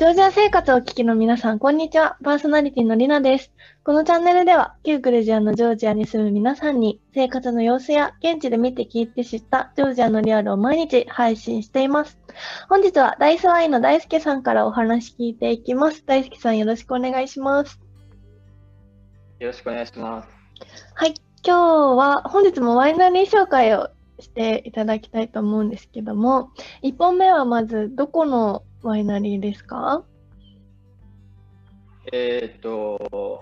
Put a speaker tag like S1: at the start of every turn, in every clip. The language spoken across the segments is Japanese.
S1: ジョージア生活をお聞きの皆さん、こんにちは。パーソナリティのりなです。このチャンネルでは、旧クレジアのジョージアに住む皆さんに、生活の様子や現地で見て聞いて知ったジョージアのリアルを毎日配信しています。本日は、ダイスワインの大輔さんからお話聞いていきます。大輔さん、よろしくお願いします。
S2: よろしくお願いします。
S1: はい。今日は、本日もワイナリー紹介をしていただきたいと思うんですけども、1本目はまず、どこのワイナリーですか？
S2: えっ、と、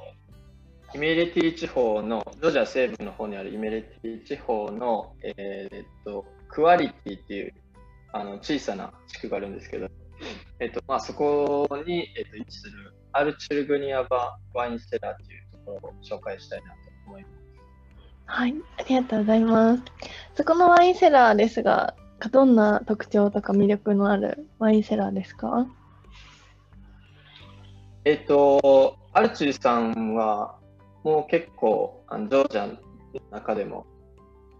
S2: イメレティ地方の、ジョージア西部の方にあるイメレティ地方の、えっ、と、クワリティっていうあの小さな地区があるんですけど、えっ、と、まあ、そこに、えっと位置するアルチュルグニアバワインセラーというところを紹介したいなと思います。
S1: はい、ありがとうございます。そこのワインセラーですが、どんな特徴とか魅力のあるワインセラーですか？
S2: えっと、アルチューさんは、もう結構、あのジョージアの中でも、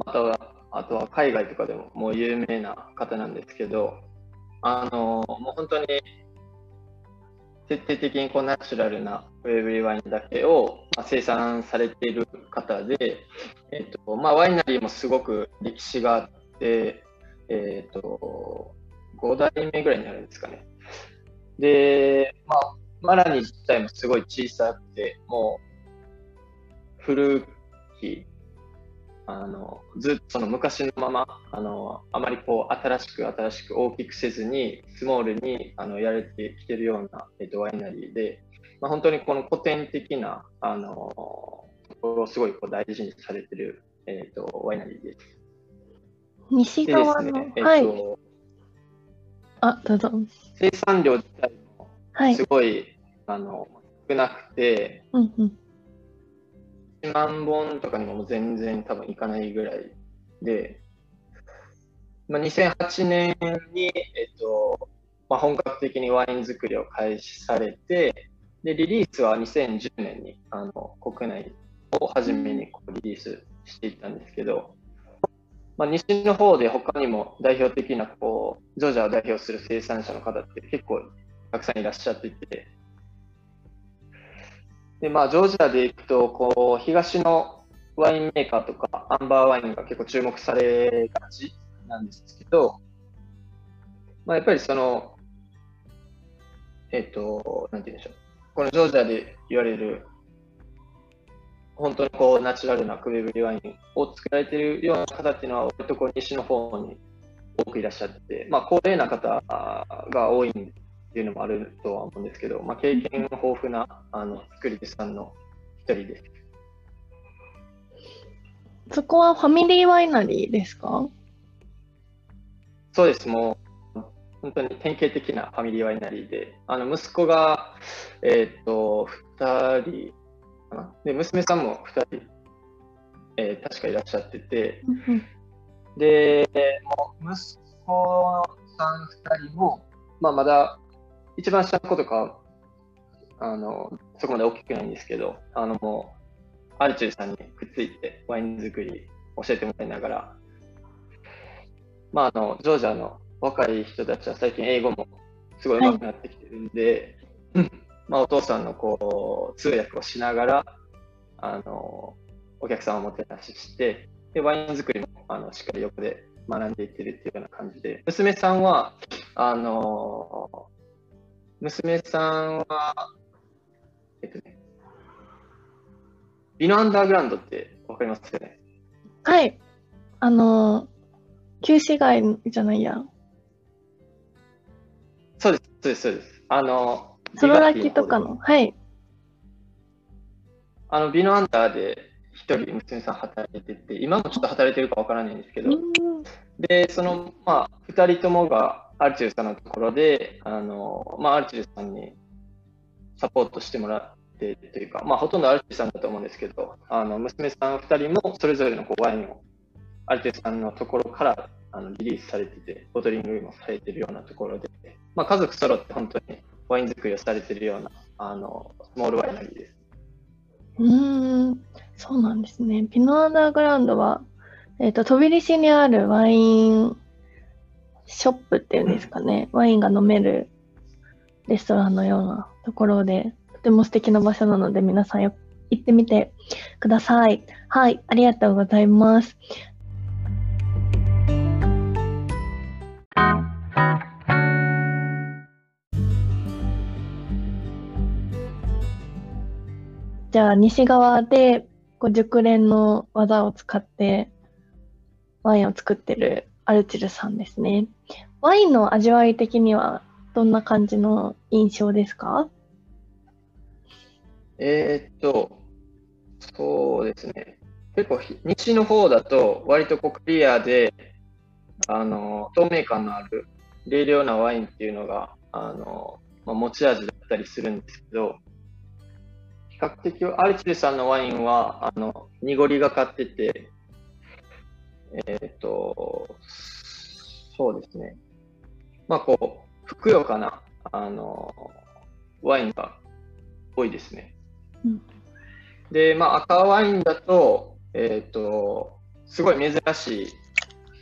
S2: または、あとは海外とかでももう有名な方なんですけど、あの、もう本当に徹底的にこうナチュラルなウェブリーワインだけを、まあ、生産されている方で、えっとまあ、ワイナリーもすごく歴史があって、えっ、ー、と、5代目ぐらいになるんですかね。で、まあ、マラニ自体もすごい小さくて、もう、古き、あの、ずっとその昔のまま、あの、あまりこう、新しく新しく大きくせずに、スモールに、あの、やれてきてるような、えっ、ー、と、ワイナリーで、まあ、本当にこの古典的な、あの、ところをすごいこう大事にされてる、えっ、ー、と、ワイナリーです。
S1: 西側の、ねえー、はい。あ、どうぞ。
S2: 生産量自体もすごい、はい、あの少なくて、うんうん、1万本とかにも全然多分いかないぐらいで、まあ、2008年に、えっとまあ、本格的にワイン作りを開始されて、でリリースは2010年にあの国内を初めにこうリリースしていったんですけど、まあ、西の方で他にも代表的なこうジョージアを代表する生産者の方って結構たくさんいらっしゃっていて。で、まあ、ジョージアでいくとこう東のワインメーカーとかアンバーワインが結構注目されがちなんですけど、まあ、やっぱりそのえっ、となんて言うんでしょう。このジョージアで言われる本当にこうナチュラルなクベブリワインを作られているような方っていうのは、割とこう西の方に多くいらっしゃって、まあ、高齢な方が多いっていうのもあるとは思うんですけど、まあ、経験豊富なあの作り手さんの一人です。
S1: そこはファミリーワイナリーですか？
S2: そうです、もう本当に典型的なファミリーワイナリーで、あの息子が、えー、っと2人かな。で、娘さんも2人、えー、確かいらっしゃってて、で、もう息子さん2人も、まあ、まだ一番下の子とか、あの、そこまで大きくないんですけど、あの、もう、アルチューさんにくっついてワイン作り教えてもらいながら、まあ、あの、ジョージアの若い人たちは最近英語もすごい上手くなってきてるんで、はい、まあ、お父さんのこう通訳をしながら、あのお客さんをもてなしして、でワイン作りもあのしっかり横で学んでいってるっていうような感じで、娘さんは、あの娘さんは、えっとね、ビノアンダーグラウンドってわかりますよね？
S1: はい。あの旧市街じゃないや。
S2: そうです、そうです、そうです。あの
S1: そのラキとかの、はい。
S2: あの、ビノアンダーで一人娘さん働いてて、今もちょっと働いてるかわからないんですけど、で、その、まあ、二人ともがアルチューさんのところで、あの、まあ、アルチューさんにサポートしてもらってというか、まあ、ほとんどアルチューさんだと思うんですけど、あの、娘さん二人もそれぞれのこうワインをアルチューさんのところからあのリリースされてて、ボトリングもされてるようなところで、まあ、家族揃って本当にワイン作りをされてるようなあのスモールワイナリーです。
S1: うん、そうなんですね。ピノアンダーグラウンドは、えっ、ー、と、飛び出しにあるワインショップっていうんですかね、ワインが飲めるレストランのようなところで、とても素敵な場所なので皆さんよ行ってみてください。はい、ありがとうございます。じゃあ西側でこう熟練の技を使ってワインを作ってるアルチルさんですね。ワインの味わい的にはどんな感じの印象ですか？
S2: えー、っと、そうですね。結構西の方だと割とこうクリアであの透明感のある冷涼なワインっていうのがあの、まあ、持ち味だったりするんですけど較的アルチルさんのワインはあの濁りがかっててえっ、ー、とそうですね。まあこうふくよかなあのワインが多いですね。うん。で、まあ、赤ワインだと、えっ、ー、と、すごい珍しい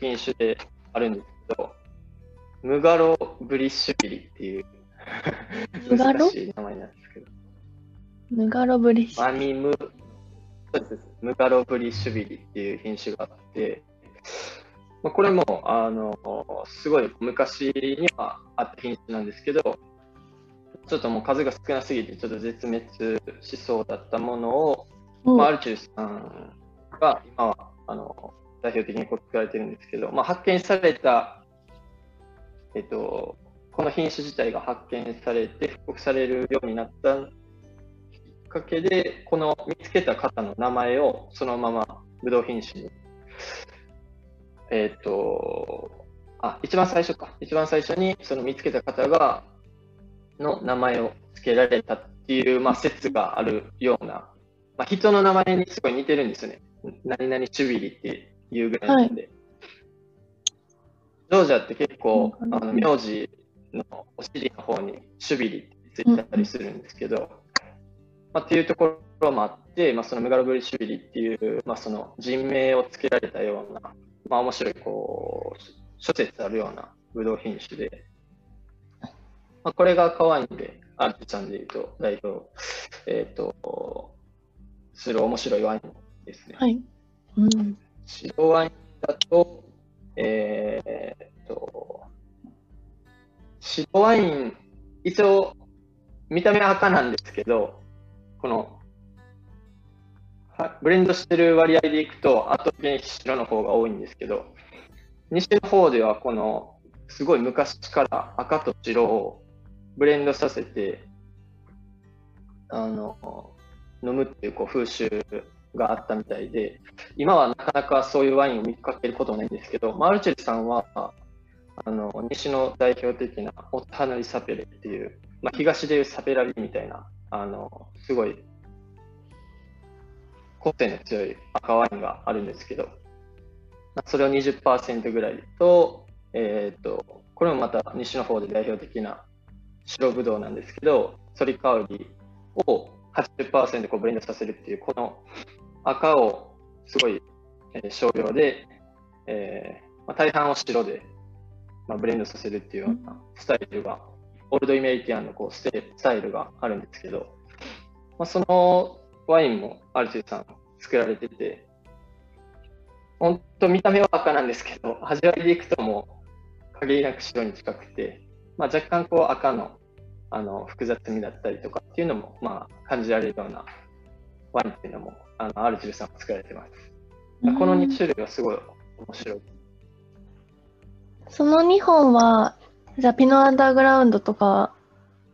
S2: 品種であるんですけど、ムガロブリッシュビリっていう 難しい名前なんです
S1: ムガロブリッシュ
S2: マミム、そうです。ムガロブリッシュビリっていう品種があって、まあ、これも、あの、すごい昔にはあった品種なんですけど、ちょっともう数が少なすぎて、ちょっと絶滅しそうだったものを、うん、まあ、アルチューさんが今はあの代表的に作られてるんですけど、まあ、発見された、えっと、この品種自体が発見されて、復刻されるようになったかけで、この見つけた方の名前をそのままブドウ品種に、えっと、あ、一番最初か。一番最初にその見つけた方がの名前を付けられたっていう、まあ、説があるような、まあ、人の名前にすごい似てるんですよね。何々チュビリっていうぐらいなんで。はい、ジョージアって結構、あの名字のお尻の方にシュビリってついたりするんですけど、まあ、っていうところもあって、まあ、そのムガロブリシュビリっていう、まあ、その人名を付けられたような、まあ、面白いこう諸説あるようなブドウ品種で、まあ、これが可愛いんで、アルピちゃんでいうと代表、えっ、ー、と、する面白いワインですね。
S1: はい。うん、
S2: 白ワインだと、えっ、ー、と、白ワイン、一応、見た目は赤なんですけど、この、ブレンドしてる割合でいくと、圧倒的に白の方が多いんですけど、西の方ではこの、すごい昔から赤と白をブレンドさせて、あの、飲むっていうこう風習があったみたいで、今はなかなかそういうワインを見かけることないんですけど、マルチェルさんは、あの、西の代表的なオッタナリサペレっていう、まあ、東でいうサペラビみたいな、あの、すごい、個性の強い赤ワインがあるんですけど、それを20%ぐらいと、えっ、と、これもまた西の方で代表的な白ぶどうなんですけど、反り香りを80%こうブレンドさせるっていう、この赤をすごい、えー、少量で、えーまあ、大半を白で、まあ、ブレンドさせるっていうようなスタイルが、オールドイメリティアンのこうスタイルがあるんですけど、まあ、そのワインもアルチューさん作られてて、本当見た目は赤なんですけど、味わいでいくともう限りなく白に近くて、まあ、若干こう赤のあの複雑味だったりとかっていうのも、まあ、感じられるようなワインっていうのもあの R13 作られてます。この2種類はすごい面白い。
S1: その2本は、じゃあピノアンダーグラウンドとか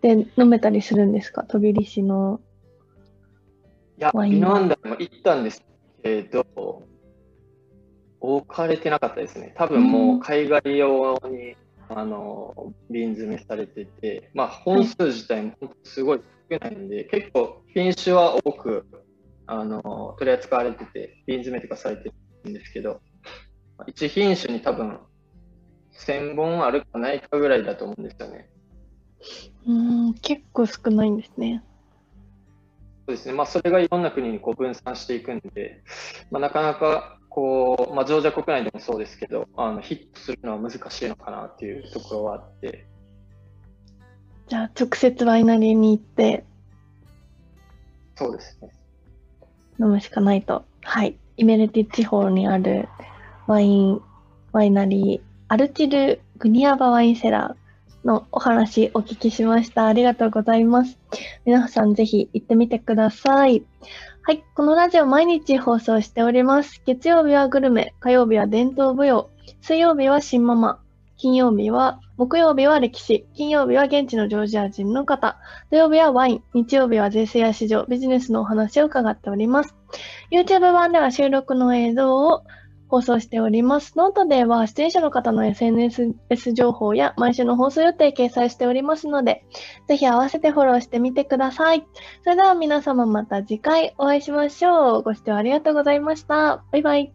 S1: で飲めたりするんですか？飛び石の。
S2: いや、ピノアンダーも行ったんですけど、置かれてなかったですね。多分もう海外用にあの瓶詰めされてて、まあ、本数自体もすごい少ないんで、結構品種は多くあの取り扱われてて、瓶詰めとかされてるんですけど、1品種に多分1000本あるかないかぐらいだと思うんですよね。
S1: うん結構少ないんですね。
S2: そうですね、まあ、それがいろんな国にこう分散していくんで、まあ、なかなかこう、まあ、ジョージア国内でもそうですけど、あのヒットするのは難しいのかなっていうところはあって。
S1: じゃあ、直接ワイナリーに行って
S2: そうですね。
S1: 飲むしかないと。はい。イメレティ地方にあるワイン、ワイナリー、アルチル・グニアバワインセラーのお話お聞きしました。ありがとうございます。皆さんぜひ行ってみてください。はい。このラジオ毎日放送しております。月曜日はグルメ、火曜日は伝統舞踊、水曜日はシネマ、金曜日は、木曜日は歴史、金曜日は現地のジョージア人の方、土曜日はワイン、日曜日は税制や市場、ビジネスのお話を伺っております。YouTube 版では収録の映像を放送しております。ノートでは出演者の方の SNS 情報や毎週の放送予定掲載しておりますので、ぜひ合わせてフォローしてみてください。それでは皆様また次回お会いしましょう。ご視聴ありがとうございました。バイバイ。